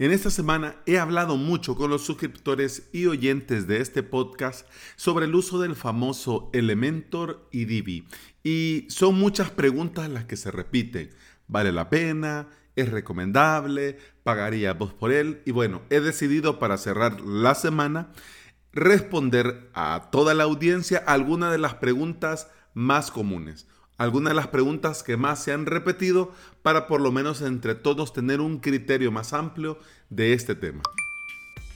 En esta semana he hablado mucho con los suscriptores y oyentes de este podcast sobre el uso del famoso Elementor y Divi. Y son muchas preguntas las que se repiten. ¿Vale la pena? ¿Es recomendable? ¿Pagaría vos por él? Y bueno, he decidido para cerrar la semana responder a toda la audiencia algunas de las preguntas más comunes algunas de las preguntas que más se han repetido para por lo menos entre todos tener un criterio más amplio de este tema.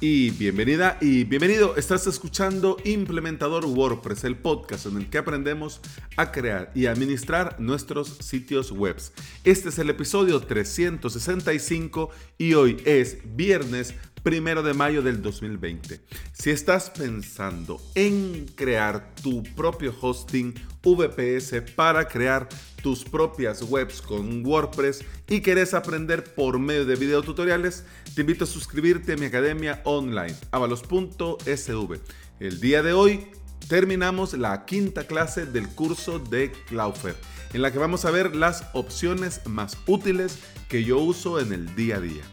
Y bienvenida y bienvenido, estás escuchando Implementador WordPress, el podcast en el que aprendemos a crear y administrar nuestros sitios web. Este es el episodio 365 y hoy es viernes primero de mayo del 2020. Si estás pensando en crear tu propio hosting VPS para crear tus propias webs con WordPress y querés aprender por medio de videotutoriales, te invito a suscribirte a mi academia online, avalos.sv. El día de hoy terminamos la quinta clase del curso de Cloudflare, en la que vamos a ver las opciones más útiles que yo uso en el día a día.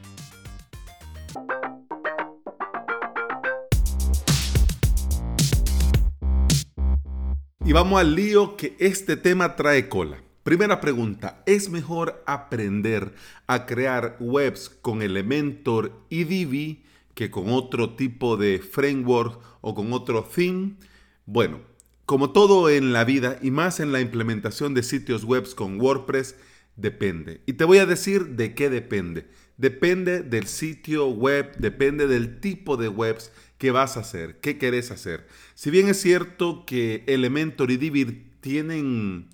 Y vamos al lío que este tema trae cola. Primera pregunta, ¿es mejor aprender a crear webs con Elementor y Divi que con otro tipo de framework o con otro theme? Bueno, como todo en la vida y más en la implementación de sitios webs con WordPress, depende. Y te voy a decir de qué depende. Depende del sitio web, depende del tipo de webs qué vas a hacer, qué querés hacer. Si bien es cierto que Elementor y Divi tienen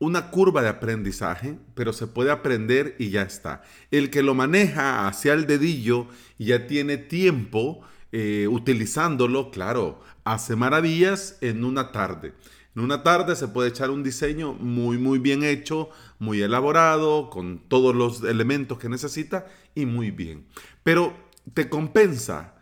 una curva de aprendizaje, pero se puede aprender y ya está. El que lo maneja hacia el dedillo y ya tiene tiempo eh, utilizándolo, claro, hace maravillas en una tarde. En una tarde se puede echar un diseño muy, muy bien hecho, muy elaborado, con todos los elementos que necesita y muy bien. Pero te compensa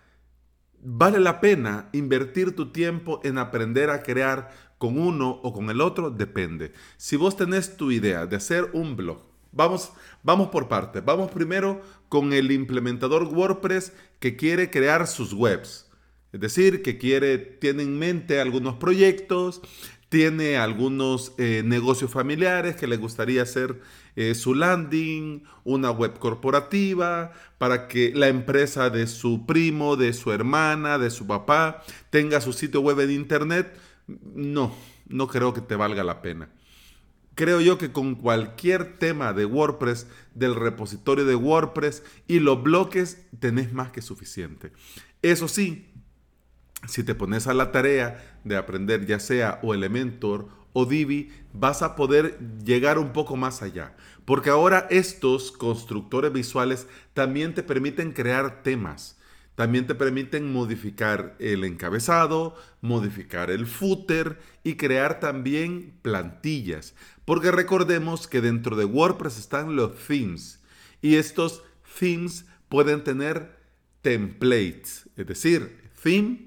¿Vale la pena invertir tu tiempo en aprender a crear con uno o con el otro? Depende. Si vos tenés tu idea de hacer un blog, vamos, vamos por partes. Vamos primero con el implementador WordPress que quiere crear sus webs. Es decir, que quiere, tiene en mente algunos proyectos, tiene algunos eh, negocios familiares que le gustaría hacer eh, su landing, una web corporativa, para que la empresa de su primo, de su hermana, de su papá tenga su sitio web en internet. No, no creo que te valga la pena. Creo yo que con cualquier tema de WordPress, del repositorio de WordPress y los bloques, tenés más que suficiente. Eso sí, si te pones a la tarea de aprender ya sea o Elementor o Divi, vas a poder llegar un poco más allá. Porque ahora estos constructores visuales también te permiten crear temas. También te permiten modificar el encabezado, modificar el footer y crear también plantillas. Porque recordemos que dentro de WordPress están los themes. Y estos themes pueden tener templates. Es decir, theme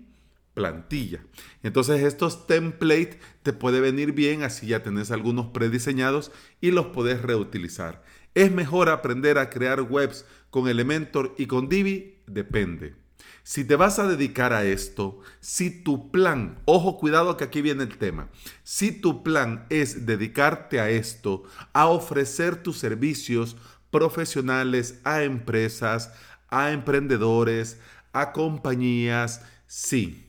plantilla. Entonces estos templates te puede venir bien, así ya tenés algunos prediseñados y los podés reutilizar. ¿Es mejor aprender a crear webs con Elementor y con Divi? Depende. Si te vas a dedicar a esto, si tu plan, ojo cuidado que aquí viene el tema, si tu plan es dedicarte a esto, a ofrecer tus servicios profesionales a empresas, a emprendedores, a compañías, sí,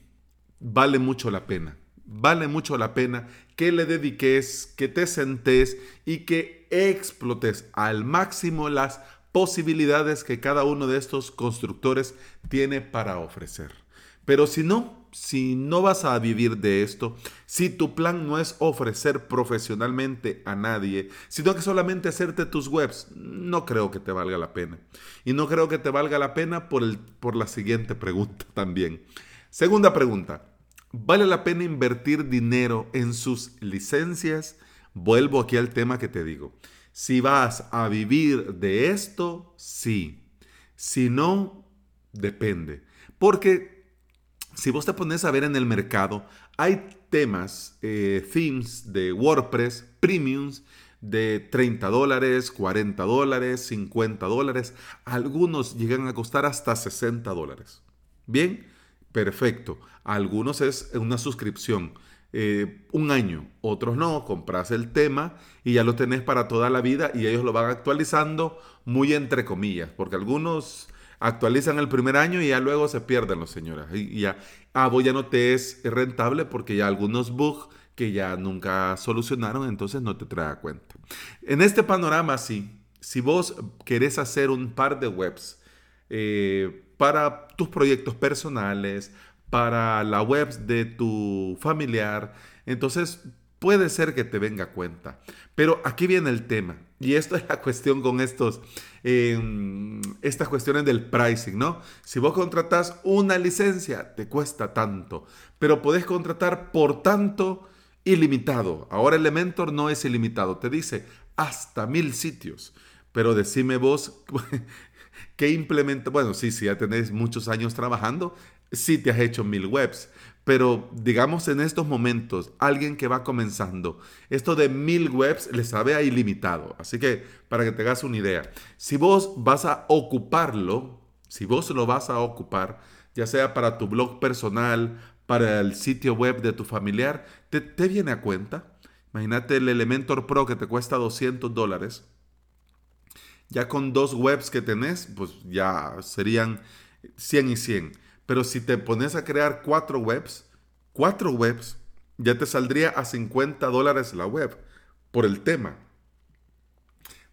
vale mucho la pena. Vale mucho la pena que le dediques, que te sentes y que explotes al máximo las posibilidades que cada uno de estos constructores tiene para ofrecer. Pero si no, si no vas a vivir de esto, si tu plan no es ofrecer profesionalmente a nadie, sino que solamente hacerte tus webs, no creo que te valga la pena. Y no creo que te valga la pena por, el, por la siguiente pregunta también. Segunda pregunta. ¿Vale la pena invertir dinero en sus licencias? Vuelvo aquí al tema que te digo. Si vas a vivir de esto, sí. Si no, depende. Porque si vos te pones a ver en el mercado, hay temas, eh, themes de WordPress, premiums, de 30 dólares, 40 dólares, 50 dólares. Algunos llegan a costar hasta 60 dólares. Bien, perfecto. Algunos es una suscripción. Eh, un año, otros no, compras el tema y ya lo tenés para toda la vida y ellos lo van actualizando muy entre comillas, porque algunos actualizan el primer año y ya luego se pierden los señores. Y ya, ah, vos ya no te es rentable porque ya algunos bugs que ya nunca solucionaron, entonces no te trae cuenta. En este panorama, sí, si vos querés hacer un par de webs eh, para tus proyectos personales, para la web de tu familiar, entonces puede ser que te venga cuenta. Pero aquí viene el tema, y esto es la cuestión con estos, em, estas cuestiones del pricing, ¿no? Si vos contratas una licencia, te cuesta tanto, pero podés contratar por tanto ilimitado. Ahora Elementor no es ilimitado, te dice hasta mil sitios. Pero decime vos, ¿qué implementa? Bueno, sí, sí, ya tenés muchos años trabajando, sí te has hecho mil webs, pero digamos en estos momentos, alguien que va comenzando, esto de mil webs le sabe a ilimitado. Así que para que te hagas una idea, si vos vas a ocuparlo, si vos lo vas a ocupar, ya sea para tu blog personal, para el sitio web de tu familiar, ¿te, viene a cuenta? Imagínate el Elementor Pro que te cuesta 200 dólares. Ya con dos webs que tenés, pues ya serían 100 y 100. Pero si te pones a crear cuatro webs, cuatro webs, ya te saldría a 50 dólares la web por el tema.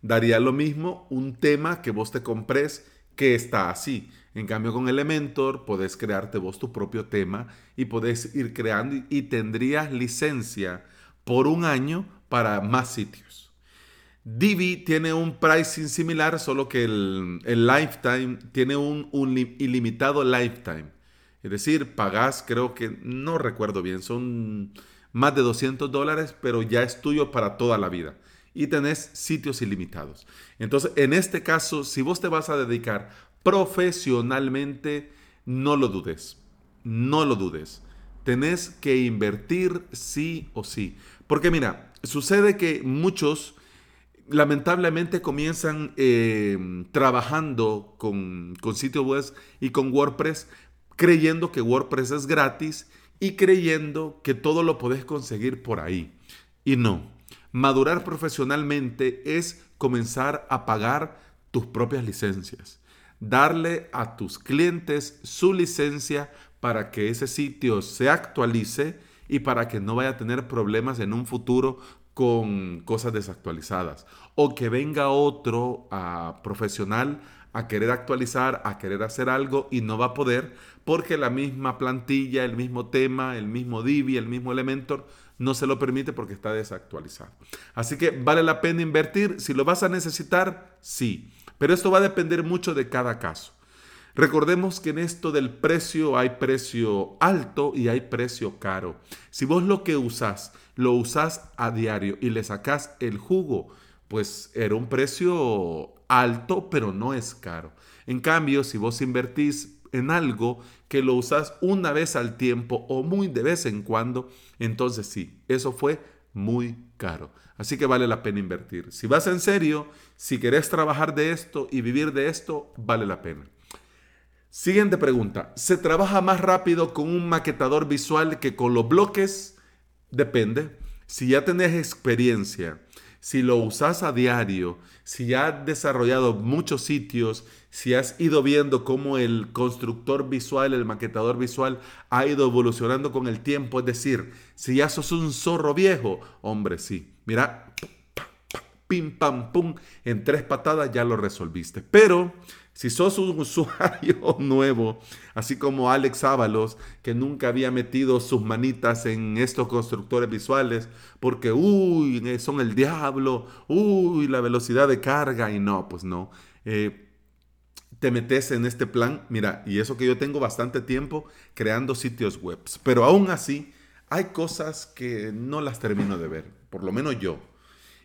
Daría lo mismo un tema que vos te compres que está así. En cambio, con Elementor podés crearte vos tu propio tema y podés ir creando y tendrías licencia por un año para más sitios. Divi tiene un pricing similar, solo que el, lifetime tiene un, ilimitado lifetime. Es decir, pagás, creo que, no recuerdo bien, son más de 200 dólares, pero ya es tuyo para toda la vida. Y tenés sitios ilimitados. Entonces, en este caso, si vos te vas a dedicar profesionalmente, no lo dudes. No lo dudes. Tenés que invertir sí o sí. Porque mira, sucede que muchos lamentablemente comienzan eh, trabajando con, con sitios web y con WordPress creyendo que WordPress es gratis y creyendo que todo lo podés conseguir por ahí. Y no, madurar profesionalmente es comenzar a pagar tus propias licencias, darle a tus clientes su licencia para que ese sitio se actualice y para que no vaya a tener problemas en un futuro con cosas desactualizadas. O que venga otro ah, profesional a querer actualizar, a querer hacer algo y no va a poder porque la misma plantilla, el mismo tema, el mismo Divi, el mismo Elementor no se lo permite porque está desactualizado. Así que vale la pena invertir. Si lo vas a necesitar, sí. Pero esto va a depender mucho de cada caso. Recordemos que en esto del precio hay precio alto y hay precio caro. Si vos lo que usás, lo usás a diario y le sacás el jugo, pues era un precio alto, pero no es caro. En cambio, si vos invertís en algo que lo usás una vez al tiempo o muy de vez en cuando, entonces sí, eso fue muy caro. Así que vale la pena invertir. Si vas en serio, si querés trabajar de esto y vivir de esto, vale la pena. Siguiente pregunta. ¿Se trabaja más rápido con un maquetador visual que con los bloques? Depende. Si ya tenés experiencia, si lo usas a diario, si ya has desarrollado muchos sitios, si has ido viendo cómo el constructor visual, el maquetador visual ha ido evolucionando con el tiempo, es decir, si ya sos un zorro viejo, hombre, sí. Mira, pim, pam, pum, en tres patadas ya lo resolviste. Pero si sos un usuario nuevo, así como Alex Ábalos, que nunca había metido sus manitas en estos constructores visuales, porque, uy, son el diablo, uy, la velocidad de carga, y no, pues no. Eh, te metes en este plan, mira, y eso que yo tengo bastante tiempo creando sitios web, pero aún así hay cosas que no las termino de ver, por lo menos yo.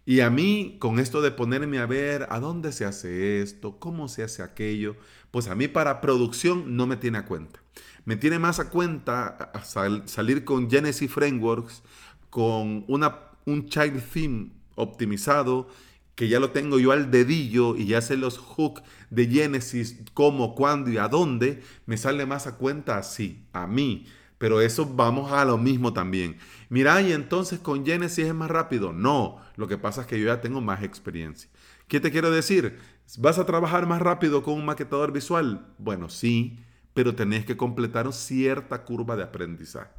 Y a mí, con esto de ponerme a ver a dónde se hace esto, cómo se hace aquello, pues a mí para producción no me tiene a cuenta. Me tiene más a cuenta salir con Genesis Frameworks, con un child theme optimizado, que ya lo tengo yo al dedillo y ya sé los hooks de Genesis, cómo, cuándo y a dónde, me sale más a cuenta así, a mí. Pero eso vamos a lo mismo también. Mira, y entonces con Genesis es más rápido. No, lo que pasa es que yo ya tengo más experiencia. ¿Qué te quiero decir? ¿Vas a trabajar más rápido con un maquetador visual? Bueno, sí, pero tenés que completar cierta curva de aprendizaje.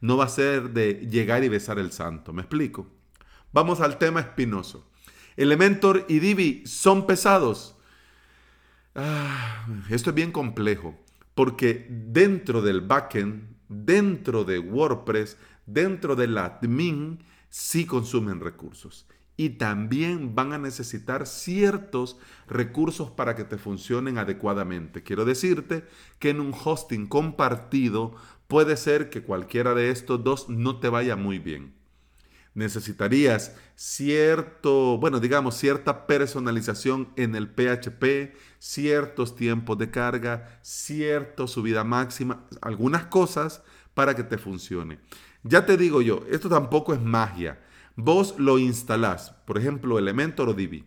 No va a ser de llegar y besar el santo. ¿Me explico? Vamos al tema espinoso. Elementor y Divi son pesados. Ah, esto es bien complejo porque dentro del backend, dentro de WordPress, dentro del admin, sí consumen recursos y también van a necesitar ciertos recursos para que te funcionen adecuadamente. Quiero decirte que en un hosting compartido puede ser que cualquiera de estos dos no te vaya muy bien. Necesitarías cierto, bueno, digamos, cierta personalización en el PHP, ciertos tiempos de carga, cierta subida máxima, algunas cosas para que te funcione. Ya te digo yo, esto tampoco es magia Vos lo instalás, por ejemplo, Elementor o Divi.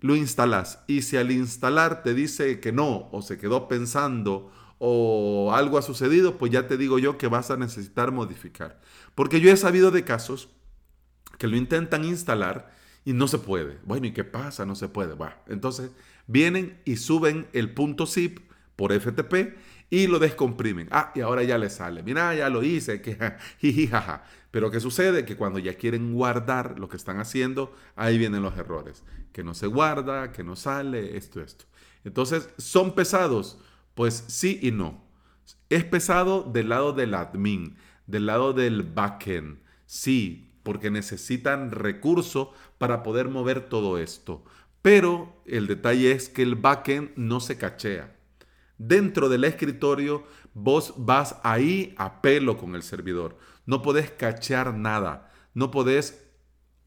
Lo instalás y si al instalar te dice que no o se quedó pensando o algo ha sucedido, pues ya te digo yo que vas a necesitar modificar. Porque yo he sabido de casos que lo intentan instalar y no se puede. Bueno, ¿y qué pasa? No se puede. entonces vienen y suben el punto zip por FTP y lo descomprimen. Ah, y ahora ya le sale. Mira, ya lo hice, que jijijaja. Pero ¿qué sucede? Que cuando ya quieren guardar lo que están haciendo, ahí vienen los errores. Que no se guarda, que no sale, esto, esto. Entonces, ¿son pesados? Pues sí y no. Es pesado del lado del admin, del lado del backend. Sí, porque necesitan recursos para poder mover todo esto. Pero el detalle es que el backend no se cachea. Dentro del escritorio, vos vas ahí a pelo con el servidor. No podés cachear nada. No podés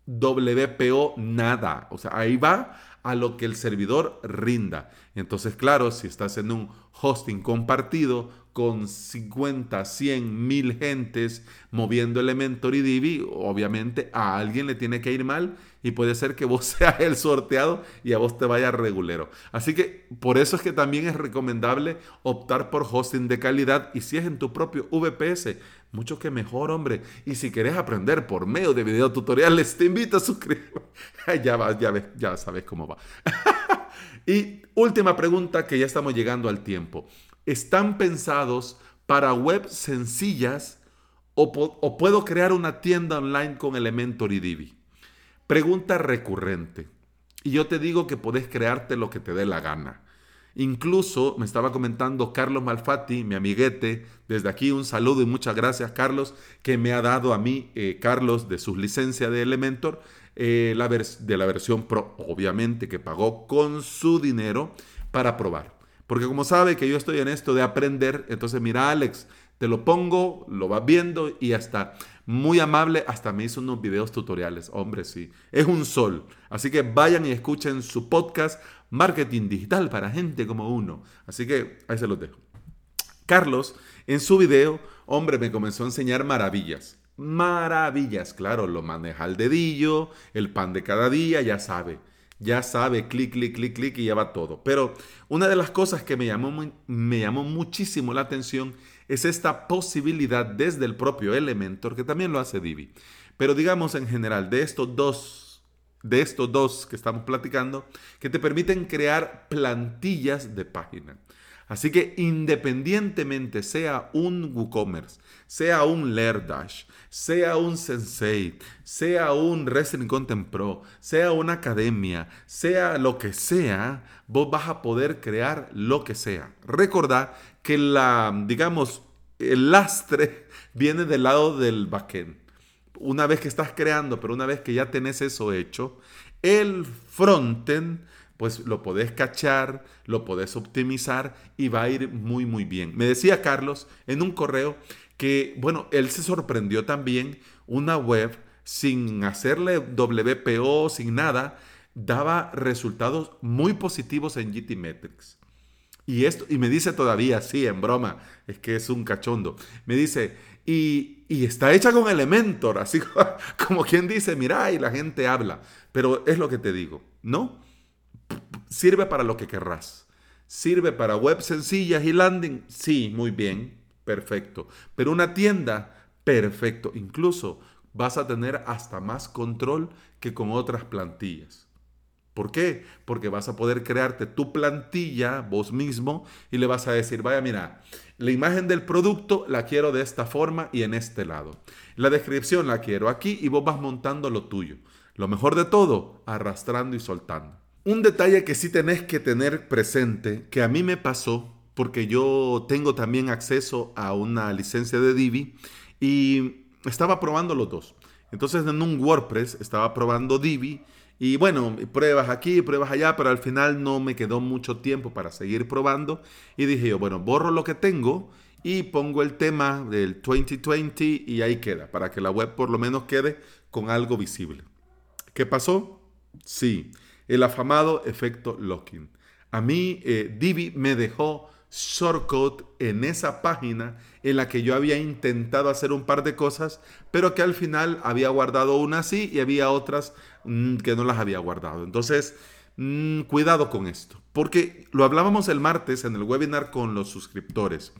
WPO nada. O sea, ahí va a lo que el servidor rinda. Entonces, claro, si estás en un hosting compartido con 50, 100, 1000 gentes moviendo Elementor y Divi, obviamente a alguien le tiene que ir mal y puede ser que vos seas el sorteado y a vos te vaya regulero. Así que por eso es que también es recomendable optar por hosting de calidad y si es en tu propio VPS, mucho que mejor, hombre. Y si querés aprender por medio de videotutoriales, te invito a suscribirte. ya ya, ves, ya sabes cómo va. y última pregunta que ya estamos llegando al tiempo. ¿Están pensados para webs sencillas o, puedo crear una tienda online con Elementor y Divi? Pregunta recurrente. Y yo te digo que podés crearte lo que te dé la gana. Incluso me estaba comentando Carlos Malfatti, mi amiguete, desde aquí un saludo y muchas gracias Carlos, que me ha dado a mí, eh, Carlos, de su licencia de Elementor, eh, de la versión Pro, obviamente que pagó con su dinero para probar. Porque como sabe que yo estoy en esto de aprender, entonces mira Alex, te lo pongo, lo vas viendo y hasta muy amable, hasta me hizo unos videos tutoriales. Hombre, sí, es un sol. Así que vayan y escuchen su podcast Marketing Digital para gente como uno. Así que ahí se los dejo. Carlos, en su video, hombre, me comenzó a enseñar maravillas. Maravillas, claro, lo maneja al dedillo, el pan de cada día, ya sabe. Ya sabe, clic, clic, clic, clic y ya va todo. Pero una de las cosas que me llamó, me llamó muchísimo la atención es esta posibilidad desde el propio Elementor, que también lo hace Divi. Pero digamos en general, de estos dos, de estos dos que estamos platicando, que te permiten crear plantillas de página. Así que independientemente sea un WooCommerce, sea un Lerdash, sea un Sensei, sea un Wrestling Content Pro, sea una academia, sea lo que sea, vos vas a poder crear lo que sea. Recordad que la, digamos, el lastre viene del lado del backend. Una vez que estás creando, pero una vez que ya tenés eso hecho, el frontend, pues lo podés cachar, lo podés optimizar y va a ir muy, muy bien. Me decía Carlos en un correo que, bueno, él se sorprendió también una web sin hacerle WPO, sin nada, daba resultados muy positivos en GTmetrix. Y esto, y me dice todavía, sí, en broma, es que es un cachondo. Me dice, y, y está hecha con Elementor, así como quien dice, mira, y la gente habla. Pero es lo que te digo, ¿no? Sirve para lo que querrás. Sirve para web sencillas y landing, sí, muy bien, perfecto. Pero una tienda, perfecto. Incluso vas a tener hasta más control que con otras plantillas. ¿Por qué? Porque vas a poder crearte tu plantilla vos mismo y le vas a decir, vaya, mira, la imagen del producto la quiero de esta forma y en este lado. La descripción la quiero aquí y vos vas montando lo tuyo. Lo mejor de todo, arrastrando y soltando. Un detalle que sí tenés que tener presente, que a mí me pasó, porque yo tengo también acceso a una licencia de Divi y estaba probando los dos. Entonces en un WordPress estaba probando Divi y bueno, pruebas aquí, pruebas allá, pero al final no me quedó mucho tiempo para seguir probando. Y dije yo, bueno, borro lo que tengo y pongo el tema del 2020 y ahí queda, para que la web por lo menos quede con algo visible. ¿Qué pasó? Sí, el afamado efecto locking. A mí eh, Divi me dejó shortcut en esa página en la que yo había intentado hacer un par de cosas, pero que al final había guardado una así y había otras mm, que no las había guardado. Entonces, mm, cuidado con esto, porque lo hablábamos el martes en el webinar con los suscriptores.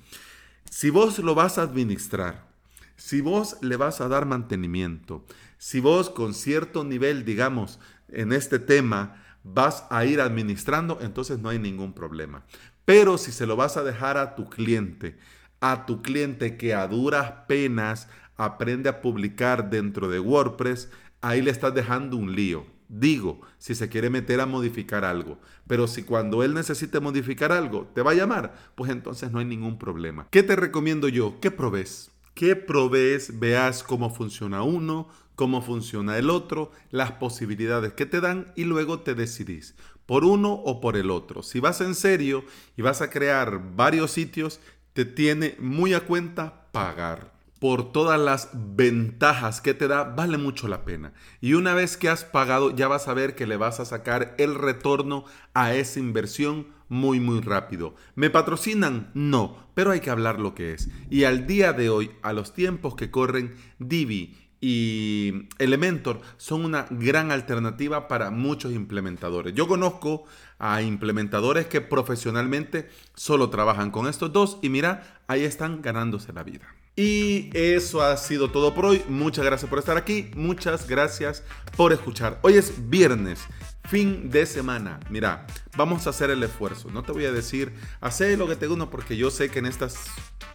Si vos lo vas a administrar, si vos le vas a dar mantenimiento, si vos con cierto nivel, digamos, en este tema, vas a ir administrando, entonces no hay ningún problema. Pero si se lo vas a dejar a tu cliente, a tu cliente que a duras penas aprende a publicar dentro de WordPress, ahí le estás dejando un lío. Digo, si se quiere meter a modificar algo. Pero si cuando él necesite modificar algo te va a llamar, pues entonces no hay ningún problema. ¿Qué te recomiendo yo? ¿Qué probes? ¿Qué probes? Veas cómo funciona uno, cómo funciona el otro, las posibilidades que te dan y luego te decidís por uno o por el otro. Si vas en serio y vas a crear varios sitios, te tiene muy a cuenta pagar. Por todas las ventajas que te da, vale mucho la pena. Y una vez que has pagado, ya vas a ver que le vas a sacar el retorno a esa inversión muy, muy rápido. ¿Me patrocinan? No, pero hay que hablar lo que es. Y al día de hoy, a los tiempos que corren, Divi y Elementor son una gran alternativa para muchos implementadores. Yo conozco a implementadores que profesionalmente solo trabajan con estos dos y mira, ahí están ganándose la vida. Y eso ha sido todo por hoy. Muchas gracias por estar aquí. Muchas gracias por escuchar. Hoy es viernes, fin de semana. Mira, vamos a hacer el esfuerzo. No te voy a decir, hacer lo que te uno porque yo sé que en estas,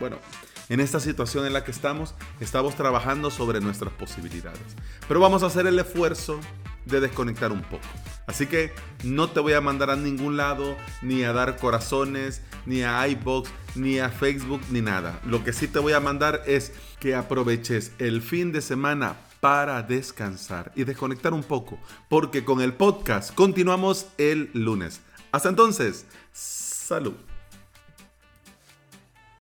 bueno, en esta situación en la que estamos, estamos trabajando sobre nuestras posibilidades. Pero vamos a hacer el esfuerzo de desconectar un poco. Así que no te voy a mandar a ningún lado, ni a dar corazones, ni a iBox, ni a Facebook, ni nada. Lo que sí te voy a mandar es que aproveches el fin de semana para descansar y desconectar un poco, porque con el podcast continuamos el lunes. Hasta entonces, salud.